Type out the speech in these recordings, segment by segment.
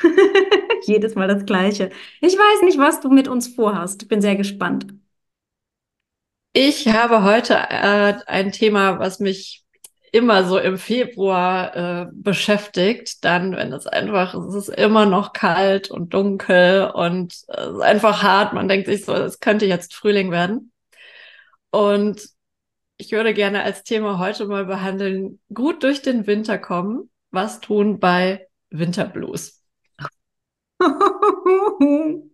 Jedes Mal das Gleiche. Ich weiß nicht, was du mit uns vorhast. Ich bin sehr gespannt. Ich habe heute äh, ein Thema, was mich immer so im Februar äh, beschäftigt. Dann, wenn es einfach, es ist immer noch kalt und dunkel und äh, es ist einfach hart. Man denkt sich so, es könnte jetzt Frühling werden. Und ich würde gerne als Thema heute mal behandeln, gut durch den Winter kommen. Was tun bei Winterblues?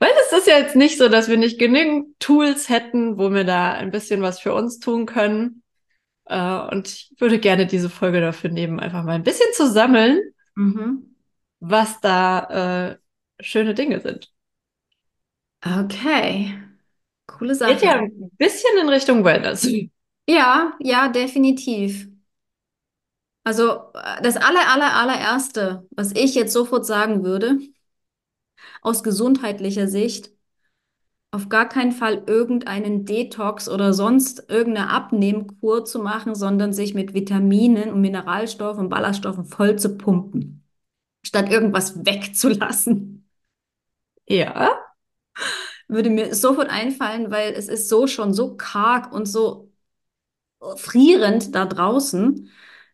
Weil es ist ja jetzt nicht so, dass wir nicht genügend Tools hätten, wo wir da ein bisschen was für uns tun können. Äh, und ich würde gerne diese Folge dafür nehmen, einfach mal ein bisschen zu sammeln, mhm. was da äh, schöne Dinge sind. Okay. Coole Sache. Geht ja ein bisschen in Richtung Wellness. Ja, ja, definitiv. Also äh, das aller, aller, allererste, was ich jetzt sofort sagen würde, aus gesundheitlicher Sicht auf gar keinen Fall irgendeinen Detox oder sonst irgendeine Abnehmkur zu machen, sondern sich mit Vitaminen und Mineralstoffen und Ballaststoffen voll zu pumpen, statt irgendwas wegzulassen. Ja. Würde mir sofort einfallen, weil es ist so schon so karg und so frierend da draußen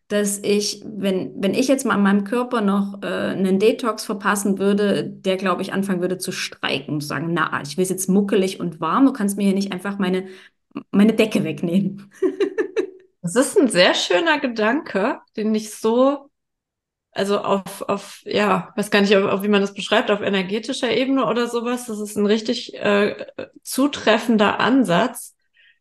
dass ich, wenn, wenn ich jetzt mal meinem Körper noch äh, einen Detox verpassen würde, der, glaube ich, anfangen würde zu streiken und zu sagen, na, ich will jetzt muckelig und warm, du kannst mir hier nicht einfach meine, meine Decke wegnehmen. das ist ein sehr schöner Gedanke, den ich so, also auf, auf ja, weiß gar nicht, auf, auf wie man das beschreibt, auf energetischer Ebene oder sowas, das ist ein richtig äh, zutreffender Ansatz,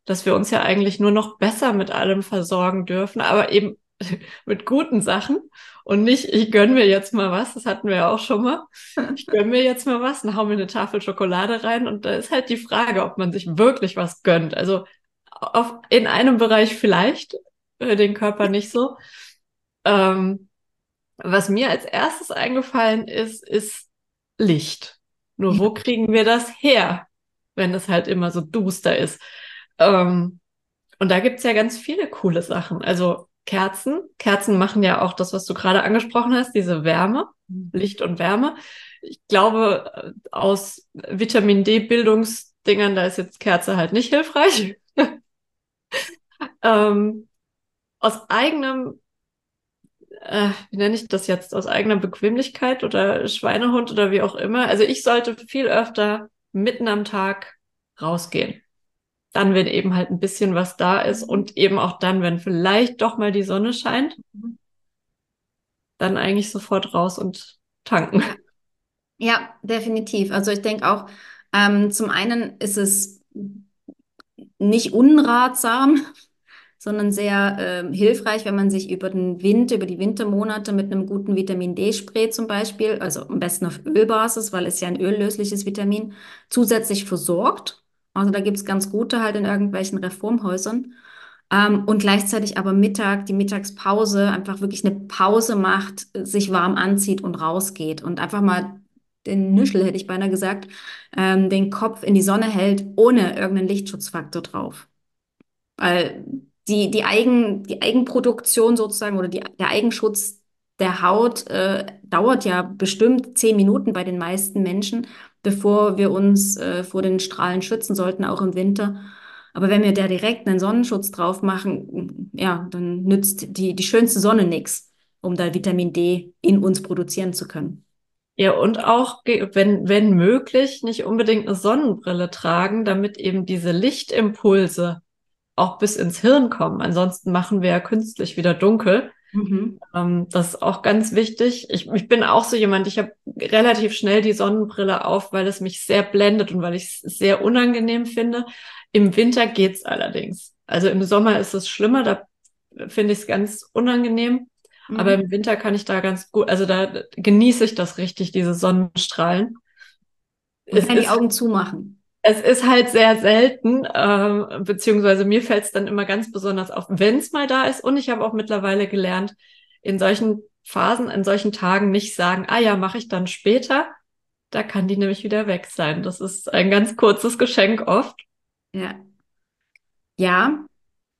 dass wir uns ja eigentlich nur noch besser mit allem versorgen dürfen, aber eben mit guten Sachen und nicht, ich gönn mir jetzt mal was, das hatten wir ja auch schon mal. Ich gönn mir jetzt mal was und hau mir eine Tafel Schokolade rein und da ist halt die Frage, ob man sich wirklich was gönnt. Also auf, in einem Bereich vielleicht, äh, den Körper nicht so. Ähm, was mir als erstes eingefallen ist, ist Licht. Nur wo kriegen wir das her, wenn es halt immer so duster ist? Ähm, und da gibt's ja ganz viele coole Sachen. Also Kerzen. Kerzen machen ja auch das, was du gerade angesprochen hast, diese Wärme, mhm. Licht und Wärme. Ich glaube, aus Vitamin D-Bildungsdingern, da ist jetzt Kerze halt nicht hilfreich. ähm, aus eigenem, äh, wie nenne ich das jetzt, aus eigener Bequemlichkeit oder Schweinehund oder wie auch immer. Also ich sollte viel öfter mitten am Tag rausgehen dann, wenn eben halt ein bisschen was da ist und eben auch dann, wenn vielleicht doch mal die Sonne scheint, dann eigentlich sofort raus und tanken. Ja, definitiv. Also ich denke auch, ähm, zum einen ist es nicht unratsam, sondern sehr äh, hilfreich, wenn man sich über den Winter, über die Wintermonate mit einem guten Vitamin D-Spray zum Beispiel, also am besten auf Ölbasis, weil es ja ein öllösliches Vitamin, zusätzlich versorgt. Also da gibt es ganz gute halt in irgendwelchen Reformhäusern. Ähm, und gleichzeitig aber Mittag, die Mittagspause, einfach wirklich eine Pause macht, sich warm anzieht und rausgeht und einfach mal den Nüschel, hätte ich beinahe gesagt, ähm, den Kopf in die Sonne hält, ohne irgendeinen Lichtschutzfaktor drauf. Weil die, die, Eigen, die Eigenproduktion sozusagen oder die, der Eigenschutz der Haut äh, dauert ja bestimmt zehn Minuten bei den meisten Menschen bevor wir uns äh, vor den Strahlen schützen sollten, auch im Winter. Aber wenn wir da direkt einen Sonnenschutz drauf machen, ja, dann nützt die, die schönste Sonne nichts, um da Vitamin D in uns produzieren zu können. Ja, und auch, wenn, wenn möglich, nicht unbedingt eine Sonnenbrille tragen, damit eben diese Lichtimpulse auch bis ins Hirn kommen. Ansonsten machen wir ja künstlich wieder dunkel. Mhm. Ähm, das ist auch ganz wichtig. Ich, ich bin auch so jemand, ich habe relativ schnell die Sonnenbrille auf, weil es mich sehr blendet und weil ich es sehr unangenehm finde. Im Winter geht's allerdings. Also im Sommer ist es schlimmer, da finde ich es ganz unangenehm. Mhm. Aber im Winter kann ich da ganz gut, also da genieße ich das richtig, diese Sonnenstrahlen. Und kann die Augen zumachen. Es ist halt sehr selten, äh, beziehungsweise mir fällt es dann immer ganz besonders auf, wenn es mal da ist. Und ich habe auch mittlerweile gelernt, in solchen Phasen, in solchen Tagen nicht sagen, ah ja, mache ich dann später. Da kann die nämlich wieder weg sein. Das ist ein ganz kurzes Geschenk oft. Ja. Ja.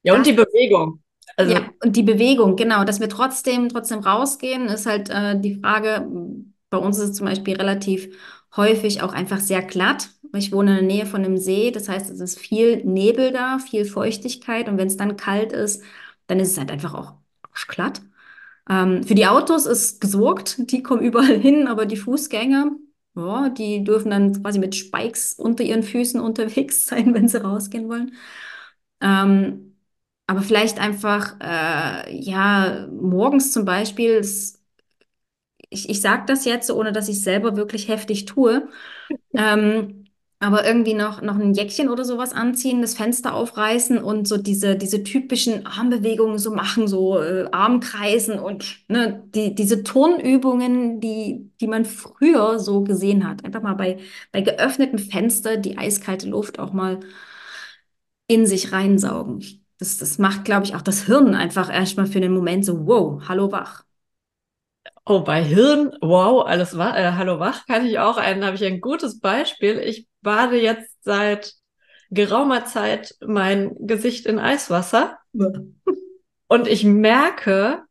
Ja, und die Bewegung. Also, ja, und die Bewegung, genau, dass wir trotzdem, trotzdem rausgehen, ist halt äh, die Frage. Bei uns ist es zum Beispiel relativ häufig auch einfach sehr glatt. Ich wohne in der Nähe von einem See, das heißt, es ist viel Nebel da, viel Feuchtigkeit und wenn es dann kalt ist, dann ist es halt einfach auch glatt. Ähm, für die Autos ist gesorgt, die kommen überall hin, aber die Fußgänger, ja, die dürfen dann quasi mit Spikes unter ihren Füßen unterwegs sein, wenn sie rausgehen wollen. Ähm, aber vielleicht einfach, äh, ja, morgens zum Beispiel, ist, ich, ich sage das jetzt, ohne dass ich es selber wirklich heftig tue. Ähm, aber irgendwie noch, noch ein Jäckchen oder sowas anziehen, das Fenster aufreißen und so diese, diese typischen Armbewegungen so machen, so äh, Armkreisen und ne, die, diese Turnübungen, die, die man früher so gesehen hat. Einfach mal bei, bei geöffnetem Fenster die eiskalte Luft auch mal in sich reinsaugen. Das, das macht, glaube ich, auch das Hirn einfach erstmal für einen Moment so, wow, hallo wach. Oh, bei Hirn, wow, alles wa äh, hallo wach kann ich auch einen, habe ich ein gutes Beispiel. Ich bade jetzt seit geraumer Zeit mein Gesicht in Eiswasser. Und ich merke,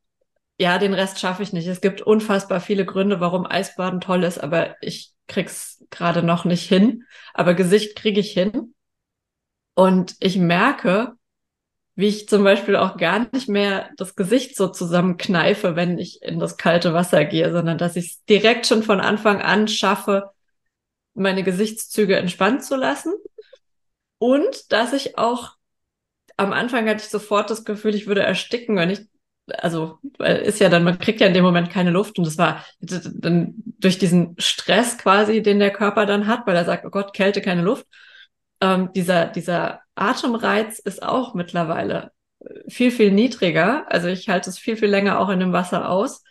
ja, den Rest schaffe ich nicht. Es gibt unfassbar viele Gründe, warum Eisbaden toll ist, aber ich krieg's gerade noch nicht hin. Aber Gesicht kriege ich hin. Und ich merke, wie ich zum Beispiel auch gar nicht mehr das Gesicht so zusammenkneife, wenn ich in das kalte Wasser gehe, sondern dass ich es direkt schon von Anfang an schaffe, meine Gesichtszüge entspannt zu lassen. Und dass ich auch am Anfang hatte ich sofort das Gefühl, ich würde ersticken, wenn ich, also, ist ja dann, man kriegt ja in dem Moment keine Luft und das war dann durch diesen Stress quasi, den der Körper dann hat, weil er sagt, oh Gott, Kälte, keine Luft. Ähm, dieser, dieser Atemreiz ist auch mittlerweile viel, viel niedriger. Also ich halte es viel, viel länger auch in dem Wasser aus.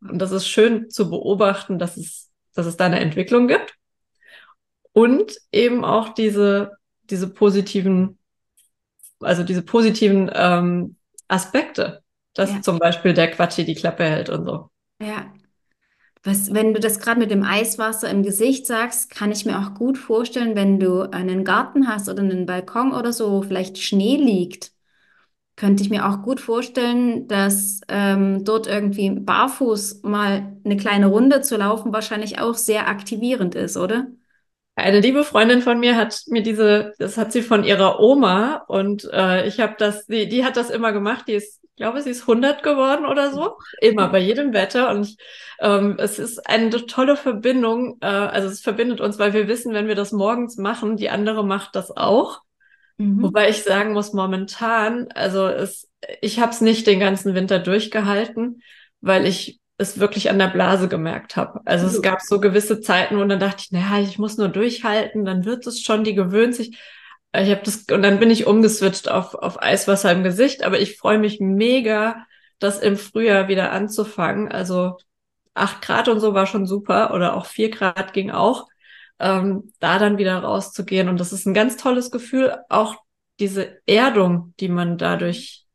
Und das ist schön zu beobachten, dass es, dass es da eine Entwicklung gibt. Und eben auch diese, diese positiven, also diese positiven ähm, Aspekte, dass ja. zum Beispiel der Quatschi die Klappe hält und so. Ja, was, wenn du das gerade mit dem Eiswasser im Gesicht sagst, kann ich mir auch gut vorstellen, wenn du einen Garten hast oder einen Balkon oder so, wo vielleicht Schnee liegt, könnte ich mir auch gut vorstellen, dass ähm, dort irgendwie barfuß mal eine kleine Runde zu laufen wahrscheinlich auch sehr aktivierend ist, oder? Eine liebe Freundin von mir hat mir diese, das hat sie von ihrer Oma und äh, ich habe das, die, die hat das immer gemacht, die ist ich glaube, sie ist 100 geworden oder so. Immer bei jedem Wetter. Und ähm, es ist eine tolle Verbindung. Äh, also es verbindet uns, weil wir wissen, wenn wir das morgens machen, die andere macht das auch. Mhm. Wobei ich sagen muss, momentan, also es, ich habe es nicht den ganzen Winter durchgehalten, weil ich es wirklich an der Blase gemerkt habe. Also es gab so gewisse Zeiten, wo dann dachte ich, naja, ich muss nur durchhalten, dann wird es schon, die gewöhnt sich. Ich habe das und dann bin ich umgeswitcht auf, auf Eiswasser im Gesicht, aber ich freue mich mega, das im Frühjahr wieder anzufangen. Also acht Grad und so war schon super oder auch vier Grad ging auch. Ähm, da dann wieder rauszugehen und das ist ein ganz tolles Gefühl, auch diese Erdung, die man dadurch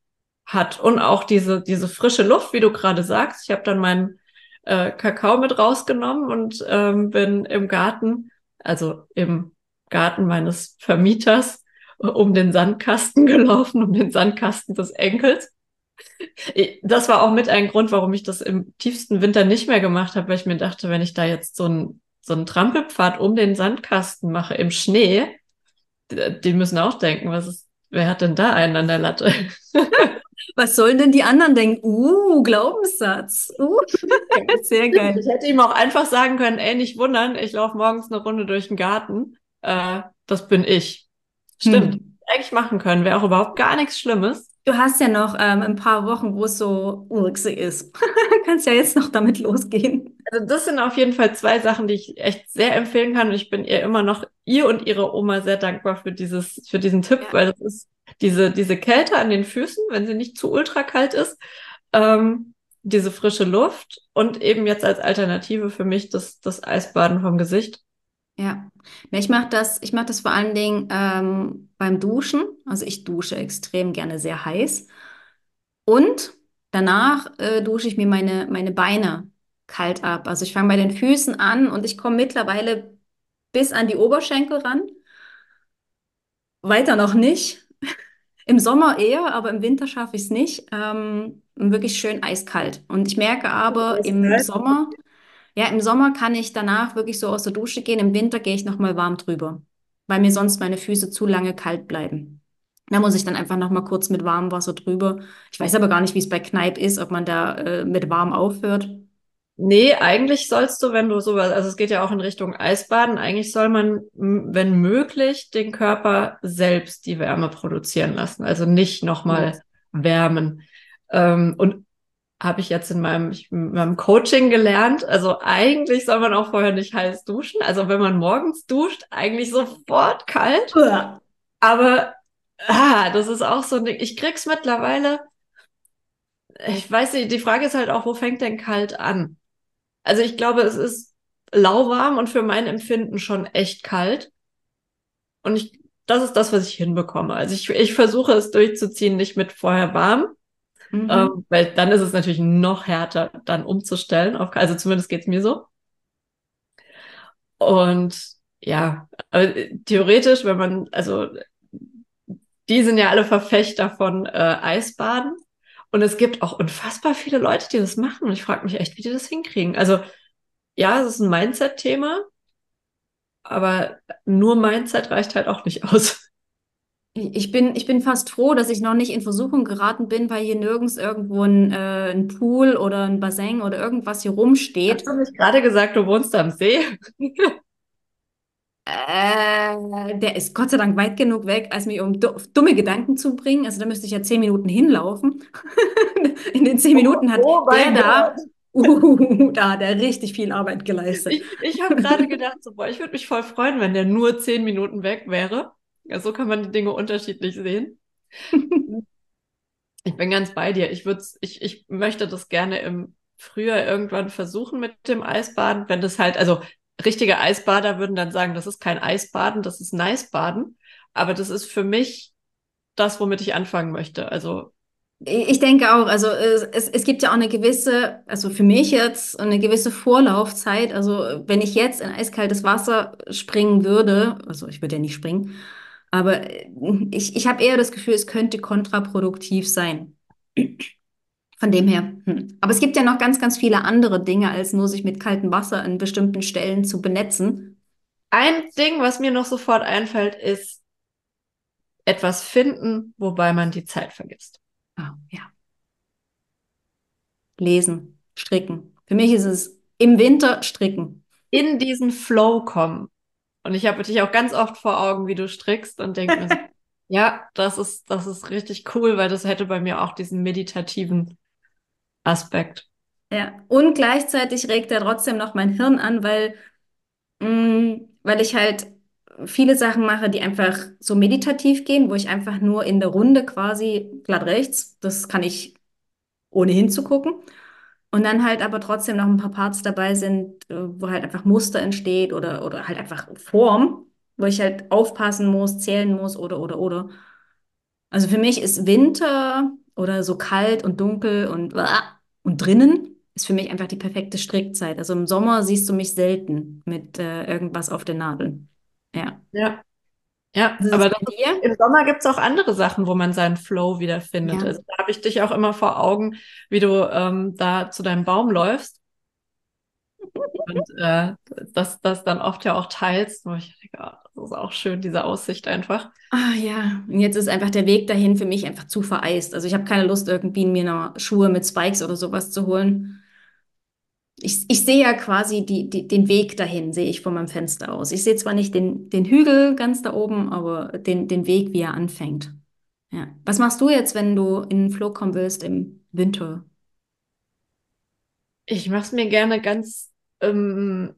hat und auch diese diese frische Luft, wie du gerade sagst. Ich habe dann meinen äh, Kakao mit rausgenommen und ähm, bin im Garten, also im Garten meines Vermieters um den Sandkasten gelaufen, um den Sandkasten des Enkels. Das war auch mit ein Grund, warum ich das im tiefsten Winter nicht mehr gemacht habe, weil ich mir dachte, wenn ich da jetzt so einen so einen Trampelpfad um den Sandkasten mache im Schnee, die müssen auch denken, was ist, wer hat denn da einen an der Latte? Was sollen denn die anderen denken? Uh, Glaubenssatz. Uh, sehr geil. Ich hätte ihm auch einfach sagen können, ey, nicht wundern, ich laufe morgens eine Runde durch den Garten äh, das bin ich. Stimmt. Hm. Eigentlich machen können, wäre auch überhaupt gar nichts Schlimmes. Du hast ja noch ähm, ein paar Wochen, wo es so urgsig ist. Kannst ja jetzt noch damit losgehen. Also das sind auf jeden Fall zwei Sachen, die ich echt sehr empfehlen kann. Und ich bin ihr immer noch, ihr und ihre Oma sehr dankbar für dieses, für diesen Tipp, ja. weil das ist diese, diese Kälte an den Füßen, wenn sie nicht zu ultra kalt ist, ähm, diese frische Luft und eben jetzt als Alternative für mich das, das Eisbaden vom Gesicht Ja, ich mache das, ich das vor allen Dingen ähm, beim Duschen. Also ich dusche extrem gerne sehr heiß. Und danach äh, dusche ich mir meine, meine Beine kalt ab. Also ich fange bei den Füßen an und ich komme mittlerweile bis an die Oberschenkel ran. Weiter noch nicht. Im Sommer eher, aber im Winter schaffe ich es nicht. Ähm, wirklich schön eiskalt. Und ich merke aber im Sommer, ja, im Sommer kann ich danach wirklich so aus der Dusche gehen. Im Winter gehe ich nochmal warm drüber, weil mir sonst meine Füße zu lange kalt bleiben. Da muss ich dann einfach nochmal kurz mit warmem Wasser drüber. Ich weiß aber gar nicht, wie es bei Kneipp ist, ob man da äh, mit warm aufhört. Nee, eigentlich sollst du, wenn du sowas, also es geht ja auch in Richtung Eisbaden, eigentlich soll man, wenn möglich, den Körper selbst die Wärme produzieren lassen. Also nicht nochmal wärmen. Ähm, und habe ich jetzt in meinem, in meinem Coaching gelernt. Also eigentlich soll man auch vorher nicht heiß duschen. Also wenn man morgens duscht, eigentlich sofort kalt. Ja. Aber ah, das ist auch so ein Ding. Ich krieg's mittlerweile. Ich weiß nicht, die Frage ist halt auch, wo fängt denn kalt an? Also ich glaube, es ist lauwarm und für mein Empfinden schon echt kalt. Und ich, das ist das, was ich hinbekomme. Also ich, ich versuche es durchzuziehen, nicht mit vorher warm, mhm. ähm, weil dann ist es natürlich noch härter, dann umzustellen. Auf, also zumindest geht's mir so. Und ja, theoretisch, wenn man, also die sind ja alle Verfechter von äh, Eisbaden. Und es gibt auch unfassbar viele Leute, die das machen. Und ich frage mich echt, wie die das hinkriegen. Also ja, es ist ein Mindset-Thema, aber nur Mindset reicht halt auch nicht aus. Ich bin, ich bin fast froh, dass ich noch nicht in Versuchung geraten bin, weil hier nirgends irgendwo ein, äh, ein Pool oder ein Bassin oder irgendwas hier rumsteht. Hast du nicht gerade gesagt, du wohnst am See? Äh, der ist Gott sei Dank weit genug weg, als mich um dumme Gedanken zu bringen. Also da müsste ich ja zehn Minuten hinlaufen. In den zehn Minuten hat oh, der da, uh, da hat er richtig viel Arbeit geleistet. Ich, ich habe gerade gedacht, so, boah, ich würde mich voll freuen, wenn der nur zehn Minuten weg wäre. Ja, so kann man die Dinge unterschiedlich sehen. ich bin ganz bei dir. Ich, würd's, ich, ich möchte das gerne im Frühjahr irgendwann versuchen mit dem Eisbaden, wenn das halt, also richtige Eisbader würden dann sagen, das ist kein Eisbaden, das ist Nice-Baden. Aber das ist für mich das, womit ich anfangen möchte. Also ich denke auch, also es, es gibt ja auch eine gewisse, also für mich jetzt eine gewisse Vorlaufzeit. Also wenn ich jetzt in eiskaltes Wasser springen würde, also ich würde ja nicht springen, aber ich, ich habe eher das Gefühl, es könnte kontraproduktiv sein. Von dem her. Hm. Aber es gibt ja noch ganz, ganz viele andere Dinge, als nur sich mit kaltem Wasser an bestimmten Stellen zu benetzen. Ein Ding, was mir noch sofort einfällt, ist etwas finden, wobei man die Zeit vergisst. Ah, ja. Lesen, stricken. Für mich ist es im Winter stricken. In diesen Flow kommen. Und ich habe dich auch ganz oft vor Augen, wie du strickst und denke mir so, ja, das ist, das ist richtig cool, weil das hätte bei mir auch diesen meditativen Aspekt. Ja, und gleichzeitig regt er trotzdem noch mein Hirn an, weil, mh, mm, weil ich halt viele Sachen mache, die einfach so meditativ gehen, wo ich einfach nur in der Runde quasi glatt rechts, das kann ich ohne hinzugucken. Und dann halt aber trotzdem noch ein paar Parts dabei sind, äh, wo halt einfach Muster entsteht oder, oder halt einfach Form, wo ich halt aufpassen muss, zählen muss oder, oder, oder. Also für mich ist Winter oder so kalt und dunkel und, und drinnen ist für mich einfach die perfekte Strickzeit. Also im Sommer siehst du mich selten mit äh, irgendwas auf den Nadeln. Ja. Ja. Ja, aber das, im Sommer gibt es auch andere Sachen, wo man seinen Flow wiederfindet. Ja. Also da habe ich dich auch immer vor Augen, wie du ähm, da zu deinem Baum läufst und äh, das, das dann oft ja auch teilst, wo ich denke, oh, das ist auch schön, diese Aussicht einfach. Ah ja, und jetzt ist einfach der Weg dahin für mich einfach zu vereist. Also ich habe keine Lust, irgendwie mir noch Schuhe mit Spikes oder sowas zu holen. Ich, ich sehe ja quasi die, die, den Weg dahin, sehe ich von meinem Fenster aus. Ich sehe zwar nicht den, den Hügel ganz da oben, aber den, den Weg, wie er anfängt. Ja. Was machst du jetzt, wenn du in den Flow kommen willst im Winter? Ich mache es mir gerne ganz ähm,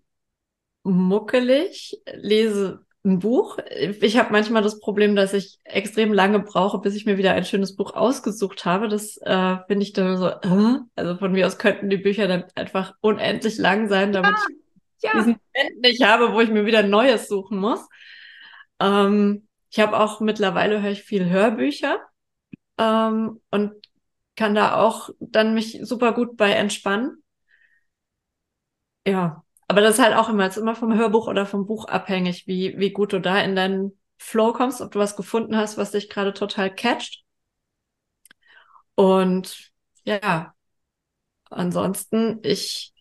muckelig, lese ein Buch. Ich habe manchmal das Problem, dass ich extrem lange brauche, bis ich mir wieder ein schönes Buch ausgesucht habe. Das äh, finde ich dann so, äh? also von mir aus könnten die Bücher dann einfach unendlich lang sein, damit ja, ich ja. diesen Moment nicht habe, wo ich mir wieder Neues suchen muss. Ähm, ich habe auch mittlerweile höre ich viel Hörbücher ähm, und kann da auch dann mich super gut bei entspannen. Ja, aber das ist halt auch immer, ist immer vom Hörbuch oder vom Buch abhängig, wie, wie gut du da in deinen Flow kommst, ob du was gefunden hast, was dich gerade total catcht. Und ja, ansonsten, ich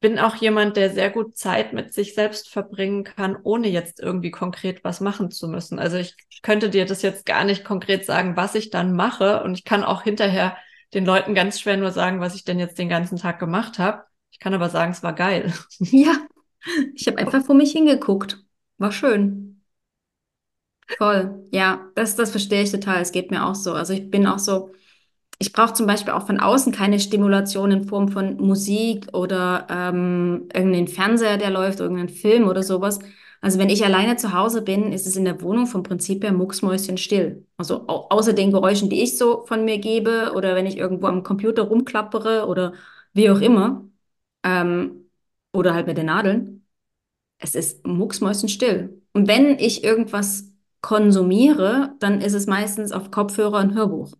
bin auch jemand, der sehr gut Zeit mit sich selbst verbringen kann, ohne jetzt irgendwie konkret was machen zu müssen. Also ich könnte dir das jetzt gar nicht konkret sagen, was ich dann mache. Und ich kann auch hinterher den Leuten ganz schwer nur sagen, was ich denn jetzt den ganzen Tag gemacht habe. Ich kann aber sagen, es war geil. Ja, ich habe einfach vor mich hingeguckt. War schön. Voll. Ja, das, das verstehe ich total. Es geht mir auch so. Also ich bin auch so, ich brauche zum Beispiel auch von außen keine Stimulation in Form von Musik oder ähm, irgendeinen Fernseher, der läuft, irgendeinen Film oder sowas. Also wenn ich alleine zu Hause bin, ist es in der Wohnung vom Prinzip her mucksmäuschenstill. Also au außer den Geräuschen, die ich so von mir gebe oder wenn ich irgendwo am Computer rumklappere oder wie auch immer ähm, oder halt mit den Nadeln. Es ist mucksmäuschenstill. Und wenn ich irgendwas konsumiere, dann ist es meistens auf Kopfhörer und Hörbuch.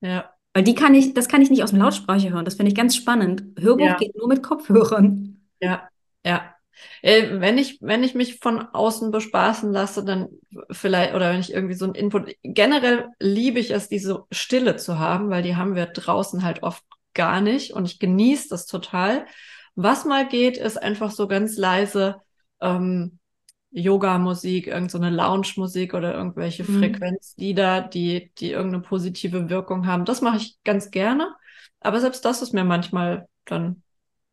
Ja. Weil die kann ich, das kann ich nicht aus dem Lautsprecher hören. Das finde ich ganz spannend. Hörbuch ja. geht nur mit Kopfhörern. Ja, ja. Äh, wenn ich, wenn ich mich von außen bespaßen lasse, dann vielleicht, oder wenn ich irgendwie so ein Input, generell liebe ich es, diese Stille zu haben, weil die haben wir draußen halt oft gar nicht und ich genieße das total. Was mal geht, ist einfach so ganz leise ähm, Yoga-Musik, irgendeine so Lounge-Musik oder irgendwelche mhm. Frequenzlieder, die, die irgendeine positive Wirkung haben. Das mache ich ganz gerne. Aber selbst das ist mir manchmal dann,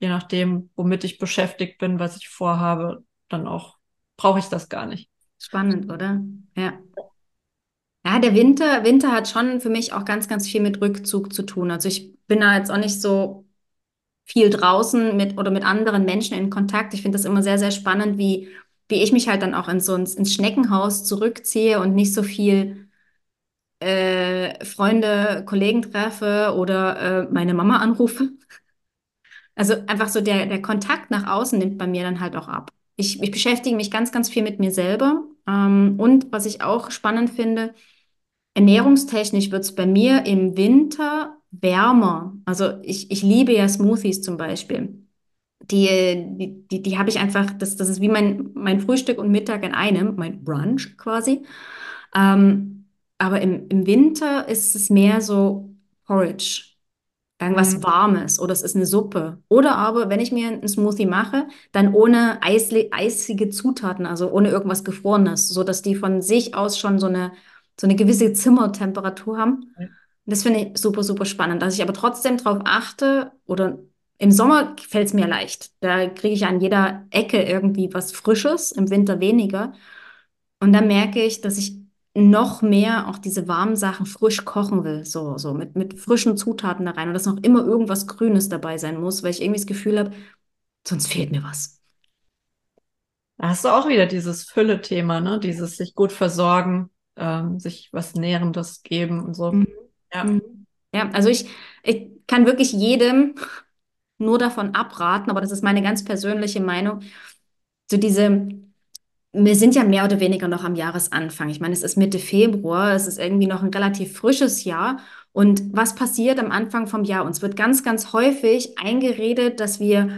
je nachdem, womit ich beschäftigt bin, was ich vorhabe, dann auch, brauche ich das gar nicht. Spannend, oder? Ja. Ja, der Winter, Winter hat schon für mich auch ganz, ganz viel mit Rückzug zu tun. Also ich bin da jetzt auch nicht so viel draußen mit oder mit anderen Menschen in Kontakt. Ich finde das immer sehr, sehr spannend, wie wie ich mich halt dann auch in so ins, ins Schneckenhaus zurückziehe und nicht so viel äh, Freunde, Kollegen treffe oder äh, meine Mama anrufe. Also einfach so der, der Kontakt nach außen nimmt bei mir dann halt auch ab. Ich, ich beschäftige mich ganz, ganz viel mit mir selber. Ähm, und was ich auch spannend finde, ernährungstechnisch wird es bei mir im Winter wärmer. Also ich, ich liebe ja Smoothies zum Beispiel die, die, die, die habe ich einfach, das, das ist wie mein, mein Frühstück und Mittag in einem, mein Brunch quasi. Ähm, aber im, im Winter ist es mehr so Porridge, irgendwas mhm. Warmes oder es ist eine Suppe. Oder aber, wenn ich mir einen Smoothie mache, dann ohne eisli eisige Zutaten, also ohne irgendwas Gefrorenes, sodass die von sich aus schon so eine, so eine gewisse Zimmertemperatur haben. Das finde ich super, super spannend. Dass ich aber trotzdem darauf achte oder im Sommer fällt es mir leicht. Da kriege ich an jeder Ecke irgendwie was Frisches, im Winter weniger. Und dann merke ich, dass ich noch mehr auch diese warmen Sachen frisch kochen will, so, so mit, mit frischen Zutaten da rein und dass noch immer irgendwas Grünes dabei sein muss, weil ich irgendwie das Gefühl habe, sonst fehlt mir was. Da hast du auch wieder dieses Fülle-Thema, ne? Dieses sich gut versorgen, ähm, sich was Nährendes geben und so. Mhm. Ja. Mhm. ja, also ich, ich kann wirklich jedem nur davon abraten, aber das ist meine ganz persönliche Meinung, so diese, wir sind ja mehr oder weniger noch am Jahresanfang. Ich meine, es ist Mitte Februar, es ist irgendwie noch ein relativ frisches Jahr. Und was passiert am Anfang vom Jahr? Uns wird ganz, ganz häufig eingeredet, dass wir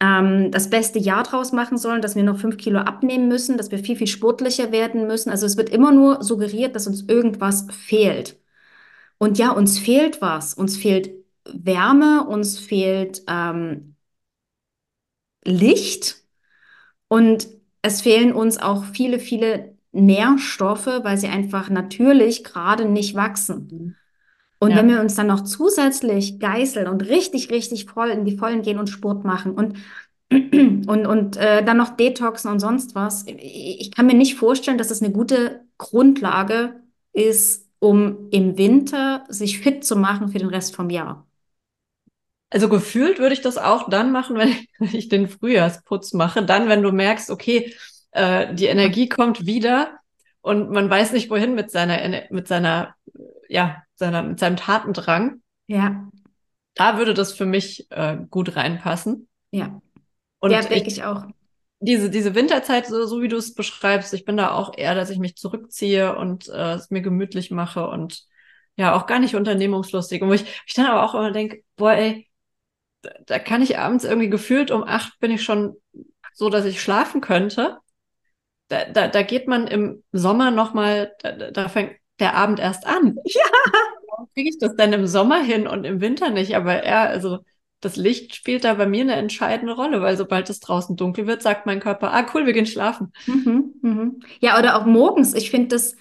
ähm, das beste Jahr draus machen sollen, dass wir noch fünf Kilo abnehmen müssen, dass wir viel, viel sportlicher werden müssen. Also es wird immer nur suggeriert, dass uns irgendwas fehlt. Und ja, uns fehlt was. Uns fehlt Wärme, uns fehlt ähm, Licht und es fehlen uns auch viele, viele Nährstoffe, weil sie einfach natürlich gerade nicht wachsen. Und ja. wenn wir uns dann noch zusätzlich geißeln und richtig, richtig voll in die Vollen gehen und Sport machen und, und, und äh, dann noch Detoxen und sonst was, ich kann mir nicht vorstellen, dass das eine gute Grundlage ist, um im Winter sich fit zu machen für den Rest vom Jahr. Also gefühlt würde ich das auch dann machen, wenn ich den Frühjahrsputz mache. Dann, wenn du merkst, okay, äh, die Energie kommt wieder und man weiß nicht wohin mit seiner, mit seiner, ja, seiner, mit seinem Tatendrang. Ja. Da würde das für mich äh, gut reinpassen. Ja. Und ja, denke ich auch. Diese, diese Winterzeit, so, so wie du es beschreibst, ich bin da auch eher, dass ich mich zurückziehe und äh, es mir gemütlich mache und ja, auch gar nicht unternehmungslustig. Und wo ich, ich dann aber auch immer denke, boah, ey, da, kann ich abends irgendwie gefühlt um acht bin ich schon so, dass ich schlafen könnte. Da, da, da geht man im Sommer nochmal, da, da fängt der Abend erst an. Ja. Warum kriege ich das denn im Sommer hin und im Winter nicht? Aber er, also das Licht spielt da bei mir eine entscheidende Rolle, weil sobald es draußen dunkel wird, sagt mein Körper, ah cool, wir gehen schlafen. Mhm, mhm. Ja, oder auch morgens. Ich finde das,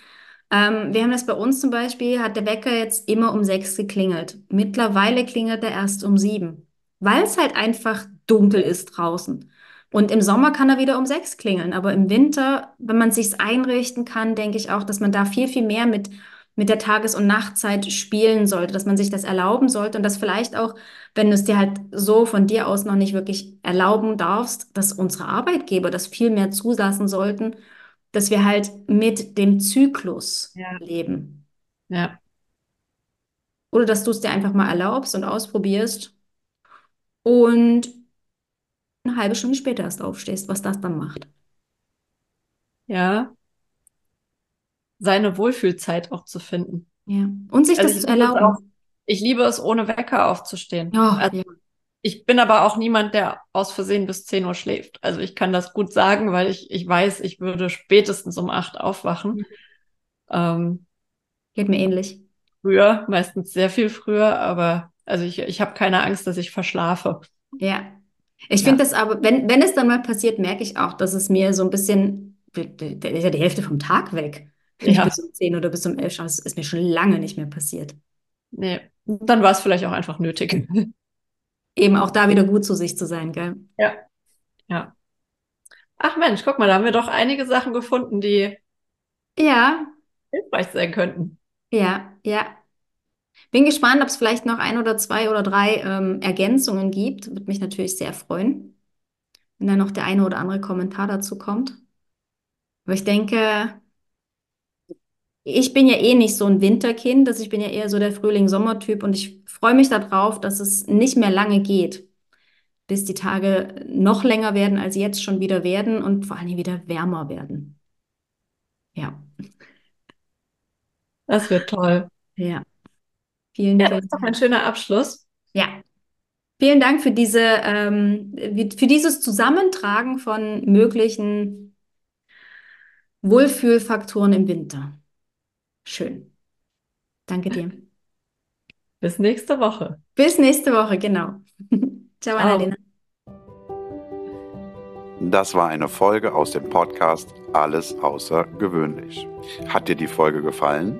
ähm, wir haben das bei uns zum Beispiel, hat der Wecker jetzt immer um sechs geklingelt. Mittlerweile klingelt er erst um sieben, weil es halt einfach dunkel ist draußen. Und im Sommer kann er wieder um sechs klingeln, aber im Winter, wenn man sich's einrichten kann, denke ich auch, dass man da viel, viel mehr mit mit der Tages- und Nachtzeit spielen sollte, dass man sich das erlauben sollte und dass vielleicht auch, wenn du es dir halt so von dir aus noch nicht wirklich erlauben darfst, dass unsere Arbeitgeber das viel mehr zulassen sollten, dass wir halt mit dem Zyklus Ja. leben. Ja, Oder dass du es dir einfach mal erlaubst und ausprobierst und eine halbe Stunde später erst aufstehst, was das dann macht. ja. Seine Wohlfühlzeit auch zu finden. Ja. Und sich Also das zu es auch, erlauben. ich liebe es, ohne Wecker aufzustehen. Ja, Also ja. ich bin aber auch niemand, der aus Versehen bis 10 Uhr schläft. Also ich kann das gut sagen, weil ich, ich weiß, ich würde spätestens um 8 aufwachen. Ähm, Geht mir ähnlich. früher, meistens sehr viel früher, aber also ich, ich habe keine Angst, dass ich verschlafe. Ja. Ich Ja. finde das aber, wenn, wenn es dann mal passiert, merke ich auch, dass es mir so ein bisschen, da ist ja die Hälfte vom Tag weg. Wenn ich Ja. bis um 10 oder bis um 11 schaue, das ist mir schon lange nicht mehr passiert. Nee, dann war es vielleicht auch einfach nötig. Eben auch da wieder gut zu sich zu sein, gell? Ja. Ja. Ach Mensch, guck mal, da haben wir doch einige Sachen gefunden, die Ja, hilfreich sein könnten. ja, ja. Bin gespannt, ob es vielleicht noch ein oder zwei oder drei ähm, Ergänzungen gibt. Würde mich natürlich sehr freuen, wenn da noch der eine oder andere Kommentar dazu kommt. Aber ich denke, ich bin ja eh nicht so ein Winterkind, also ich bin ja eher so der Frühling-Sommer-Typ und ich freue mich darauf, dass es nicht mehr lange geht, bis die Tage noch länger werden, als jetzt schon wieder werden und vor allem wieder wärmer werden. Ja, Das wird toll. ja. Vielen, Ja, das vielen ist doch Dank. ein schöner Abschluss. Ja, vielen Dank für diese, ähm, für dieses Zusammentragen von möglichen Wohlfühlfaktoren im Winter. Schön. Danke dir. Bis nächste Woche. Bis nächste Woche, genau. Ciao, Ciao. Annalena. Das war eine Folge aus dem Podcast Alles außergewöhnlich. Hat dir die Folge gefallen?